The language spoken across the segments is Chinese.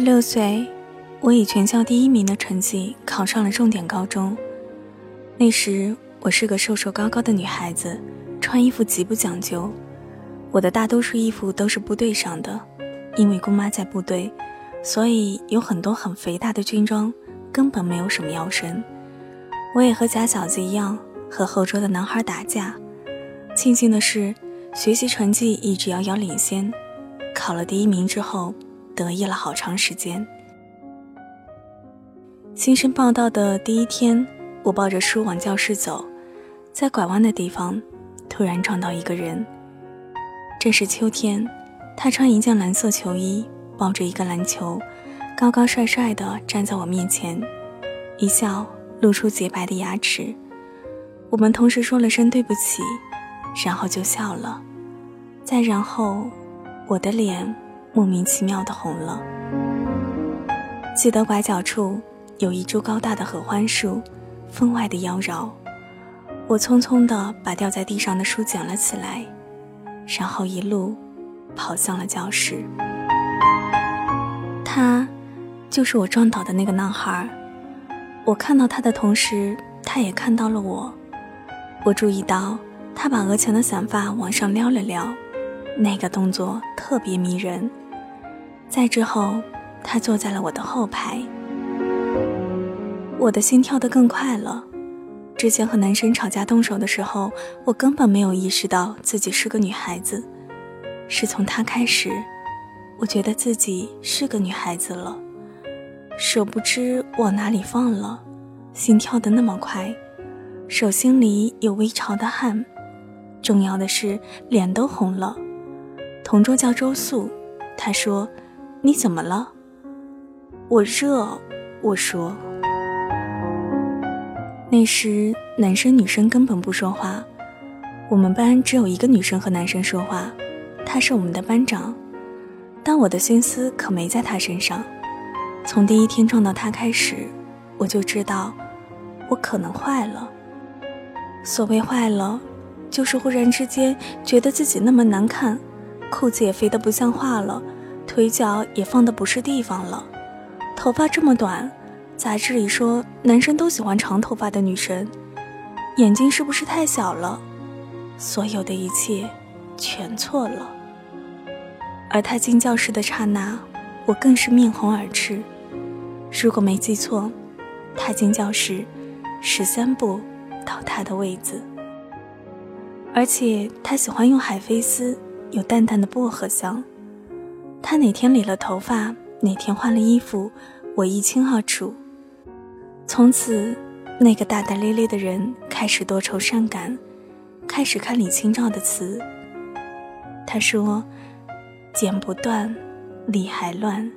十六岁，我以全校第一名的成绩考上了重点高中。那时我是个瘦瘦高高的女孩子，穿衣服极不讲究。我的大多数衣服都是部队上的，因为姑妈在部队，所以有很多很肥大的军装，根本没有什么腰身。我也和假小子一样，和后桌的男孩打架。庆幸的是，学习成绩一直遥遥领先，考了第一名之后。得意了好长时间。新生报道的第一天，我抱着书往教室走，在拐弯的地方，突然撞到一个人。正是秋天，他穿一件蓝色球衣，抱着一个篮球，高高帅帅的站在我面前，一笑露出洁白的牙齿。我们同时说了声对不起，然后就笑了。再然后，我的脸。莫名其妙的红了。记得拐角处有一株高大的合欢树，分外的妖娆。我匆匆地把掉在地上的书捡了起来，然后一路跑向了教室。他，就是我撞倒的那个男孩。我看到他的同时，他也看到了我。我注意到他把额前的散发往上撩了撩，那个动作特别迷人。再之后，他坐在了我的后排。我的心跳得更快了。之前和男生吵架动手的时候，我根本没有意识到自己是个女孩子。是从他开始，我觉得自己是个女孩子了。手不知往哪里放了，心跳得那么快，手心里有微潮的汗，重要的是脸都红了。同桌叫周素，他说。你怎么了？我热，我说。那时男生女生根本不说话，我们班只有一个女生和男生说话，他是我们的班长。但我的心思可没在他身上。从第一天撞到他开始，我就知道我可能坏了。所谓坏了，就是忽然之间觉得自己那么难看，裤子也肥得不像话了。腿脚也放的不是地方了，头发这么短，杂志里说男生都喜欢长头发的女生，眼睛是不是太小了？所有的一切，全错了。而他进教室的刹那，我更是面红耳赤。如果没记错，他进教室，十三步到他的位子。而且他喜欢用海飞丝，有淡淡的薄荷香。他哪天理了头发，哪天换了衣服，我一清二楚。从此，那个大大咧咧的人开始多愁善感，开始看李清照的词。他说：“剪不断，理还乱，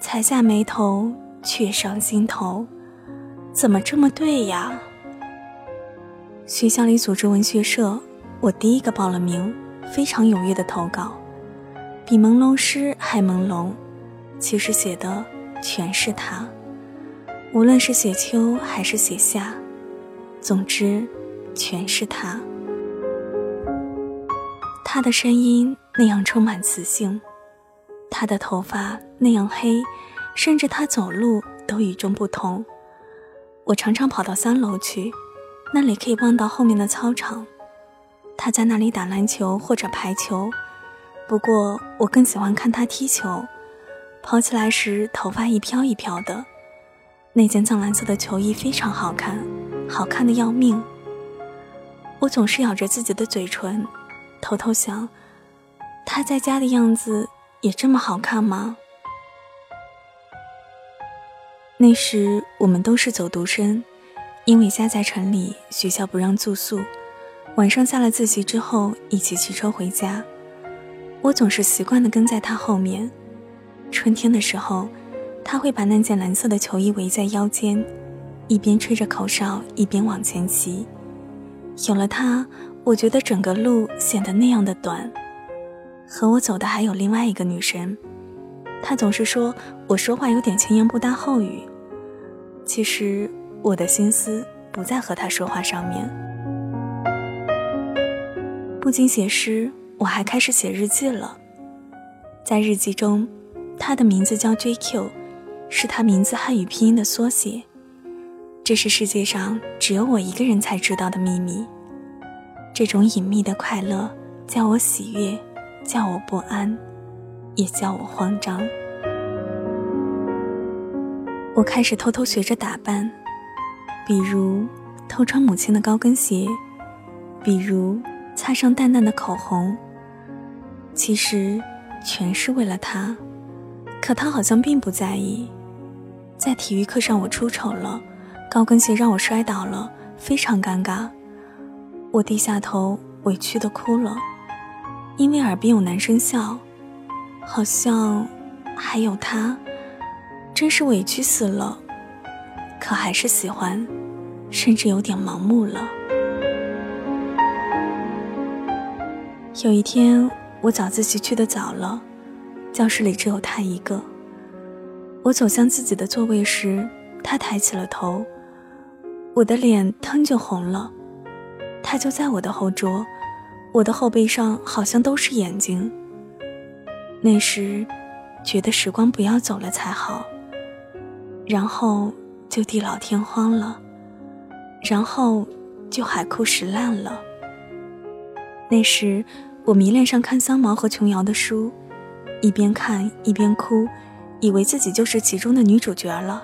才下眉头，却上心头，怎么这么对呀？”学校里组织文学社，我第一个报了名，非常踊跃的投稿。比朦胧诗还朦胧，其实写的全是他。无论是写秋还是写夏，总之，全是他。他的声音那样充满磁性，他的头发那样黑，甚至他走路都与众不同。我常常跑到三楼去，那里可以望到后面的操场。他在那里打篮球或者排球。不过，我更喜欢看他踢球，跑起来时头发一飘一飘的。那件藏蓝色的球衣非常好看，好看的要命。我总是咬着自己的嘴唇，偷偷想，他在家的样子也这么好看吗？那时我们都是走读生，因为家在城里，学校不让住宿，晚上下了自习之后，一起骑车回家。我总是习惯地跟在他后面。春天的时候，他会把那件蓝色的球衣围在腰间，一边吹着口哨，一边往前骑。有了他，我觉得整个路显得那样的短。和我走的还有另外一个女生，她总是说我说话有点前言不搭后语。其实我的心思不在和她说话上面。不仅写诗。我还开始写日记了，在日记中，他的名字叫 JQ，是他名字汉语拼音的缩写。这是世界上只有我一个人才知道的秘密。这种隐秘的快乐，叫我喜悦，叫我不安，也叫我慌张。我开始偷偷学着打扮，比如偷穿母亲的高跟鞋，比如擦上淡淡的口红。其实，全是为了他。可他好像并不在意。在体育课上，我出丑了。高跟鞋让我摔倒了，非常尴尬。我低下头，委屈的哭了，因为耳边有男生笑，好像还有他，真是委屈死了。可还是喜欢，甚至有点盲目了。有一天，我早自习去的早了，教室里只有他一个。我走向自己的座位时，他抬起了头。我的脸腾就红了，他就在我的后桌，我的后背上好像都是眼睛。那时，觉得时光不要走了才好，然后就地老天荒了，然后就海枯石烂了。那时，我迷恋上看三毛和琼瑶的书，一边看一边哭，以为自己就是其中的女主角了。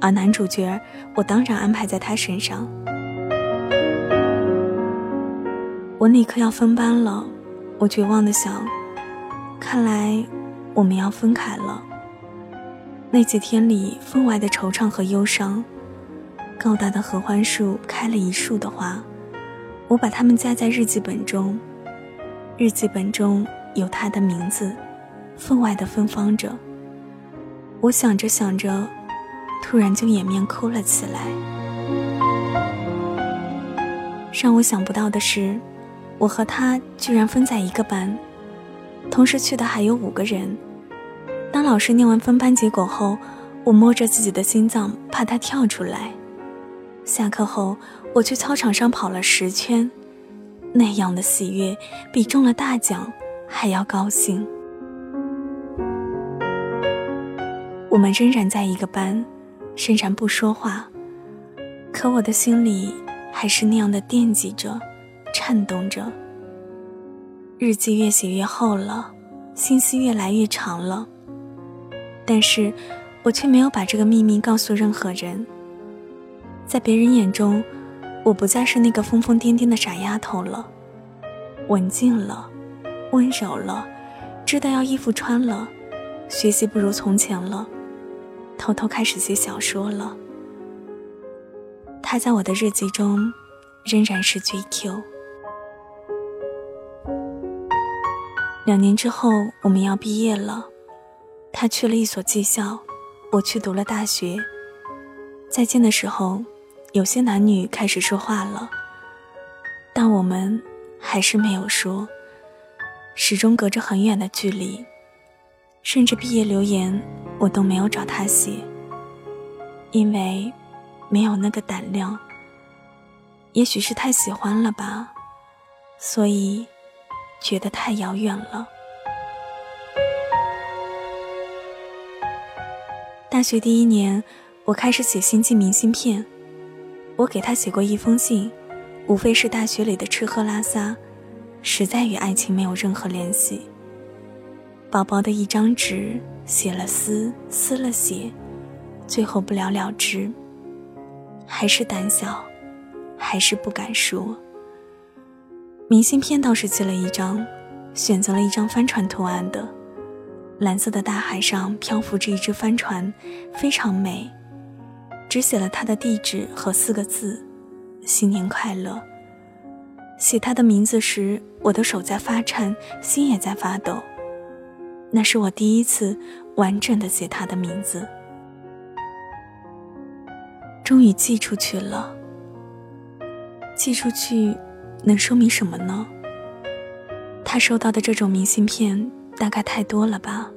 而男主角，我当然安排在他身上。我那刻要分班了，我绝望的想：看来我们要分开了。那几天里，分外的惆怅和忧伤。高大的合欢树开了一树的花，我把它们夹在日记本中。日记本中有他的名字，分外的芬芳着。我想着想着。突然就掩面哭了起来。让我想不到的是，我和他居然分在一个班，同时去的还有五个人。当老师念完分班结果后，我摸着自己的心脏，怕他跳出来。下课后，我去操场上跑了十圈，那样的喜悦比中了大奖还要高兴。我们仍然在一个班。虽然不说话，可我的心里还是那样的惦记着，颤动着。日记越写越厚了，心思越来越长了。但是，我却没有把这个秘密告诉任何人。在别人眼中，我不再是那个疯疯癫癫的傻丫头了，文静了，温柔了，知道要衣服穿了，学习不如从前了。偷偷开始写小说了。他在我的日记中，仍然是 GQ。两年之后，我们要毕业了。他去了一所技校，我去读了大学。再见的时候，有些男女开始说话了，但我们还是没有说，始终隔着很远的距离，甚至毕业留言。我都没有找他写，因为没有那个胆量。也许是太喜欢了吧，所以觉得太遥远了。大学第一年，我开始写信寄明信片。我给他写过一封信，无非是大学里的吃喝拉撒，实在与爱情没有任何联系。薄薄的一张纸。写了撕，撕了写，最后不了了之。还是胆小，还是不敢说。明信片倒是寄了一张，选择了一张帆船图案的，蓝色的大海上漂浮着一只帆船，非常美。只写了他的地址和四个字：新年快乐。写他的名字时，我的手在发颤，心也在发抖。那是我第一次完整的写他的名字，终于寄出去了。寄出去能说明什么呢？他收到的这种明信片大概太多了吧。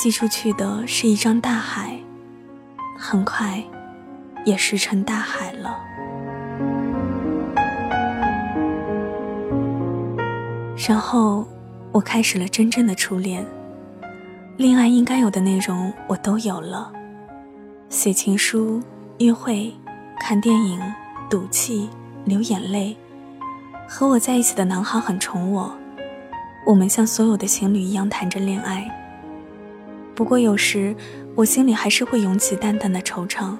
寄出去的是一张大海，很快也石沉大海了。然后。我开始了真正的初恋，恋爱应该有的内容我都有了：写情书、约会、看电影、赌气、流眼泪。和我在一起的男孩很宠我，我们像所有的情侣一样谈着恋爱。不过有时我心里还是会涌起淡淡的惆怅，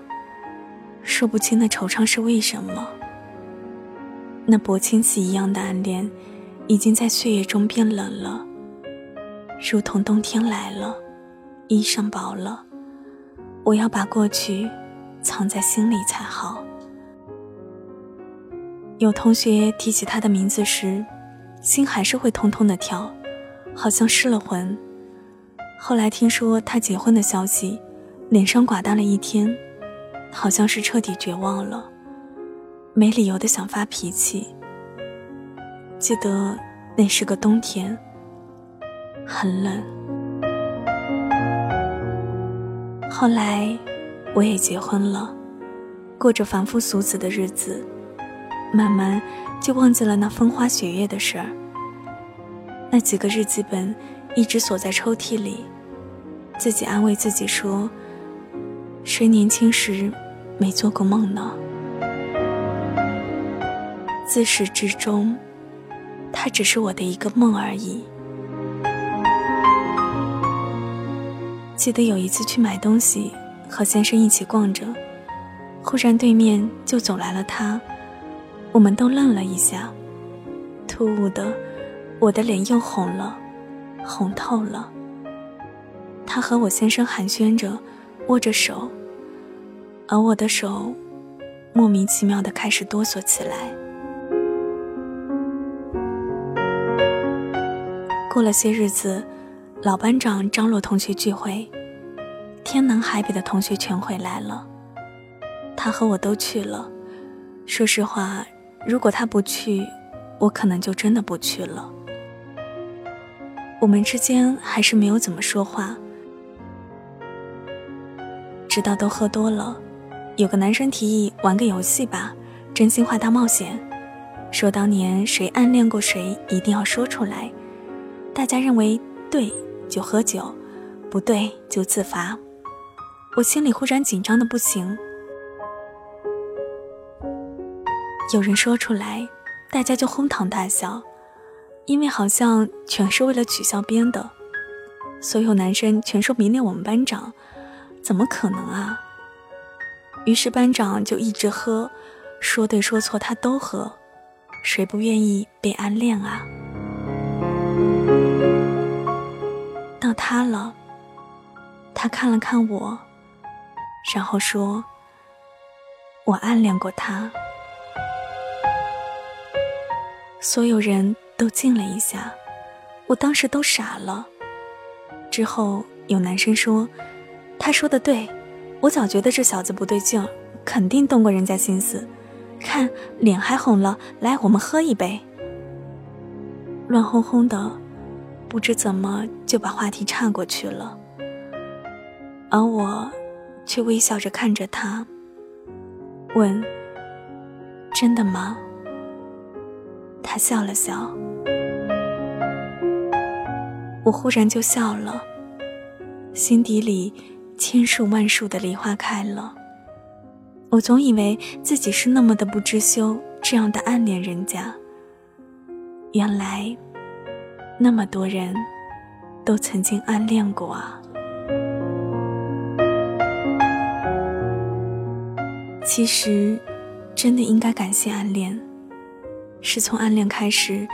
说不清的惆怅是为什么。那薄亲戚一样的暗恋，已经在岁月中变冷了，如同冬天来了，衣裳薄了。我要把过去藏在心里才好。有同学提起他的名字时，心还是会痛痛的跳，好像失了魂。后来听说他结婚的消息，脸上寡淡了一天，好像是彻底绝望了，没理由的想发脾气。记得那是个冬天，很冷。后来我也结婚了，过着凡夫俗子的日子。慢慢就忘记了那风花雪月的事儿。那几个日记本一直锁在抽屉里，自己安慰自己说：“谁年轻时没做过梦呢？”自始至终，它只是我的一个梦而已。记得有一次去买东西，和先生一起逛着，忽然对面就走来了他。我们都愣了一下，突兀的，我的脸又红了，红透了。他和我先生寒暄着，握着手，而我的手莫名其妙的开始哆嗦起来。过了些日子，老班长张罗同学聚会，天南海北的同学全回来了，他和我都去了。说实话。如果他不去，我可能就真的不去了。我们之间还是没有怎么说话，直到都喝多了，有个男生提议玩个游戏吧，真心话大冒险，说当年谁暗恋过谁，一定要说出来。大家认为对就喝酒，不对就自罚。我心里忽然紧张的不行。有人说出来，大家就哄堂大笑，因为好像全是为了取笑编的。所有男生全说迷恋我们班长，怎么可能啊？于是班长就一直喝，说对说错他都喝，谁不愿意被暗恋啊？到他了，他看了看我，然后说：“我暗恋过他。”所有人都静了一下，我当时都傻了。之后有男生说：“他说的对，我早觉得这小子不对劲，肯定动过人家心思。看脸还红了，来，我们喝一杯。”乱哄哄的，不知怎么就把话题岔过去了。而我却微笑着看着他，问：“真的吗？”他笑了笑，我忽然就笑了，心底里千树万树的梨花开了。我总以为自己是那么的不知羞，这样的暗恋人家。原来，那么多人都曾经暗恋过啊。其实，真的应该感谢暗恋。是从暗恋开始，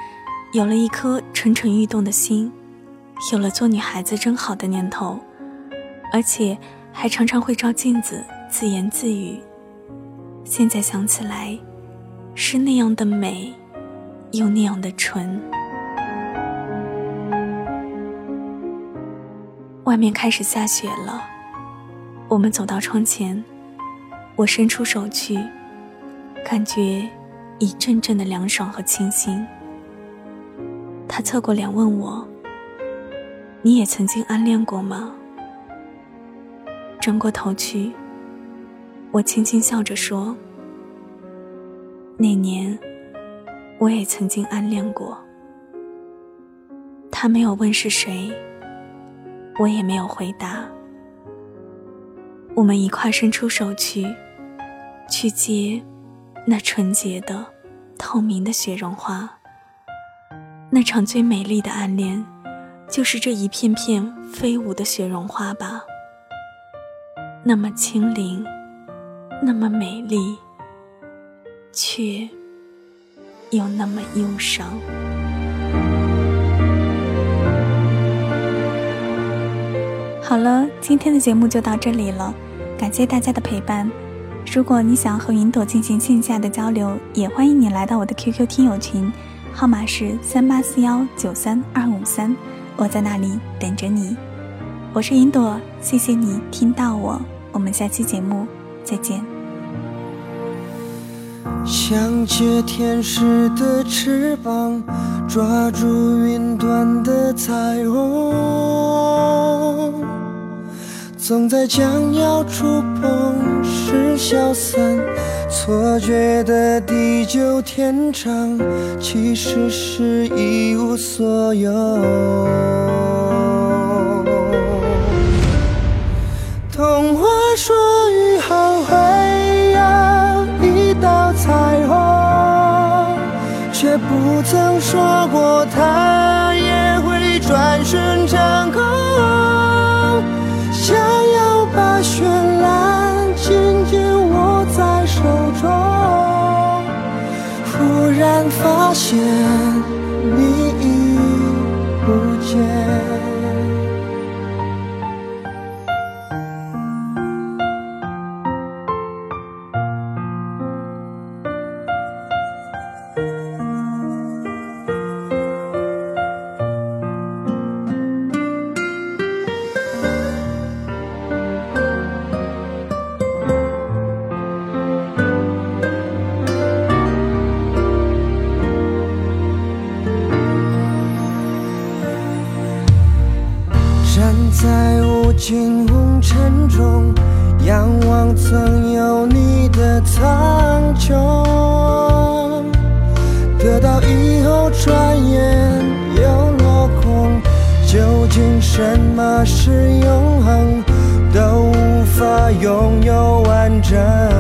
有了一颗蠢蠢欲动的心，有了做女孩子真好的念头，而且还常常会照镜子自言自语。现在想起来，是那样的美，又那样的纯。外面开始下雪了，我们走到窗前，我伸出手去，感觉。一阵阵的凉爽和清新。他侧过脸问我：“你也曾经暗恋过吗？”转过头去，我轻轻笑着说：“那年，我也曾经暗恋过。”他没有问是谁，我也没有回答。我们一块伸出手去，去接那纯洁的、透明的雪绒花。那场最美丽的暗恋，就是这一片片飞舞的雪绒花吧。那么轻灵，那么美丽，却又那么忧伤。好了，今天的节目就到这里了，感谢大家的陪伴。如果你想和云朵进行线下的交流，也欢迎你来到我的 QQ 听友群，号码是三八四幺九三二五三，我在那里等着你。我是云朵，谢谢你听到我，我们下期节目再见。想借天使的翅膀，抓住云端的彩虹。总在将要触碰时消散，错觉的地久天长，其实是一无所有。现。什么是永恒都无法拥有完整。